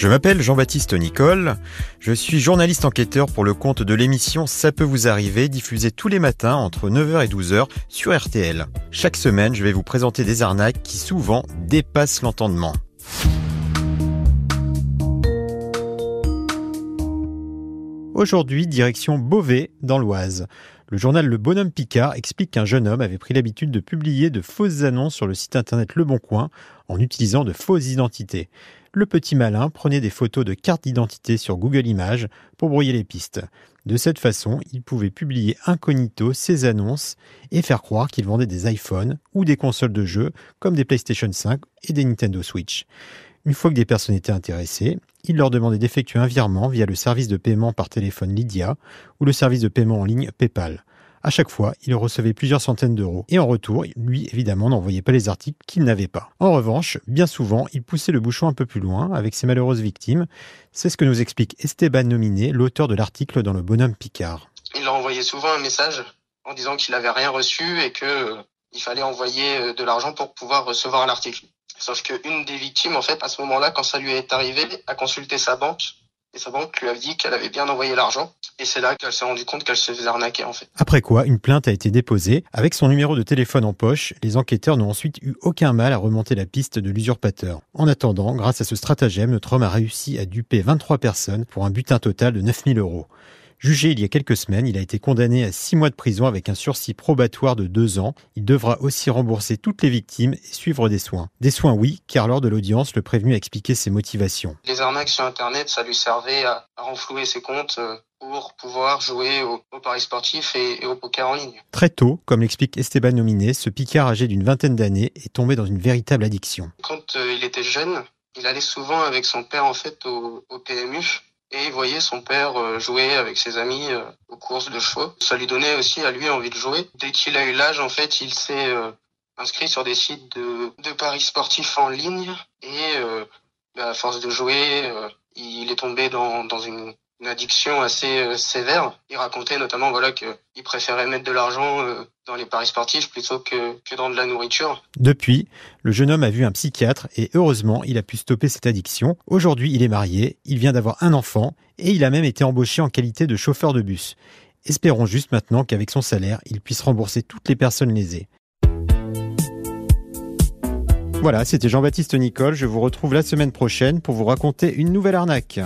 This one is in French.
Je m'appelle Jean-Baptiste Nicole, je suis journaliste enquêteur pour le compte de l'émission Ça peut vous arriver, diffusée tous les matins entre 9h et 12h sur RTL. Chaque semaine, je vais vous présenter des arnaques qui souvent dépassent l'entendement. Aujourd'hui, direction Beauvais, dans l'Oise. Le journal Le Bonhomme Picard explique qu'un jeune homme avait pris l'habitude de publier de fausses annonces sur le site internet Le Bon Coin en utilisant de fausses identités le petit malin prenait des photos de cartes d'identité sur Google Images pour brouiller les pistes. De cette façon, il pouvait publier incognito ses annonces et faire croire qu'il vendait des iPhones ou des consoles de jeux comme des PlayStation 5 et des Nintendo Switch. Une fois que des personnes étaient intéressées, il leur demandait d'effectuer un virement via le service de paiement par téléphone Lydia ou le service de paiement en ligne PayPal. À chaque fois, il recevait plusieurs centaines d'euros. Et en retour, lui, évidemment, n'envoyait pas les articles qu'il n'avait pas. En revanche, bien souvent, il poussait le bouchon un peu plus loin avec ses malheureuses victimes. C'est ce que nous explique Esteban Nominé, l'auteur de l'article dans le Bonhomme Picard. Il leur envoyait souvent un message en disant qu'il n'avait rien reçu et que euh, il fallait envoyer euh, de l'argent pour pouvoir recevoir l'article. Sauf qu'une des victimes, en fait, à ce moment-là, quand ça lui est arrivé, a consulté sa banque et sa banque lui a dit qu'elle avait bien envoyé l'argent. Et c'est là qu'elle s'est rendue compte qu'elle se faisait arnaquer en fait. Après quoi, une plainte a été déposée. Avec son numéro de téléphone en poche, les enquêteurs n'ont ensuite eu aucun mal à remonter la piste de l'usurpateur. En attendant, grâce à ce stratagème, notre homme a réussi à duper 23 personnes pour un butin total de 9000 euros. Jugé il y a quelques semaines, il a été condamné à six mois de prison avec un sursis probatoire de deux ans. Il devra aussi rembourser toutes les victimes et suivre des soins. Des soins, oui, car lors de l'audience, le prévenu a expliqué ses motivations. Les arnaques sur Internet, ça lui servait à, renflouer ses comptes euh, pour pouvoir jouer au, paris sportif et, au poker en ligne. Très tôt, comme l'explique Esteban Nominé, ce Picard âgé d'une vingtaine d'années est tombé dans une véritable addiction. Quand euh, il était jeune, il allait souvent avec son père en fait au, au PMU et il voyait son père euh, jouer avec ses amis euh, aux courses de chevaux. Ça lui donnait aussi à lui envie de jouer. Dès qu'il a eu l'âge, en fait, il s'est euh, inscrit sur des sites de, de paris sportifs en ligne et bah, à force de jouer, il est tombé dans, dans une une addiction assez euh, sévère. Il racontait notamment voilà qu'il préférait mettre de l'argent euh, dans les paris sportifs plutôt que, que dans de la nourriture. Depuis, le jeune homme a vu un psychiatre et heureusement, il a pu stopper cette addiction. Aujourd'hui, il est marié, il vient d'avoir un enfant et il a même été embauché en qualité de chauffeur de bus. Espérons juste maintenant qu'avec son salaire, il puisse rembourser toutes les personnes lésées. Voilà, c'était Jean-Baptiste Nicole. Je vous retrouve la semaine prochaine pour vous raconter une nouvelle arnaque.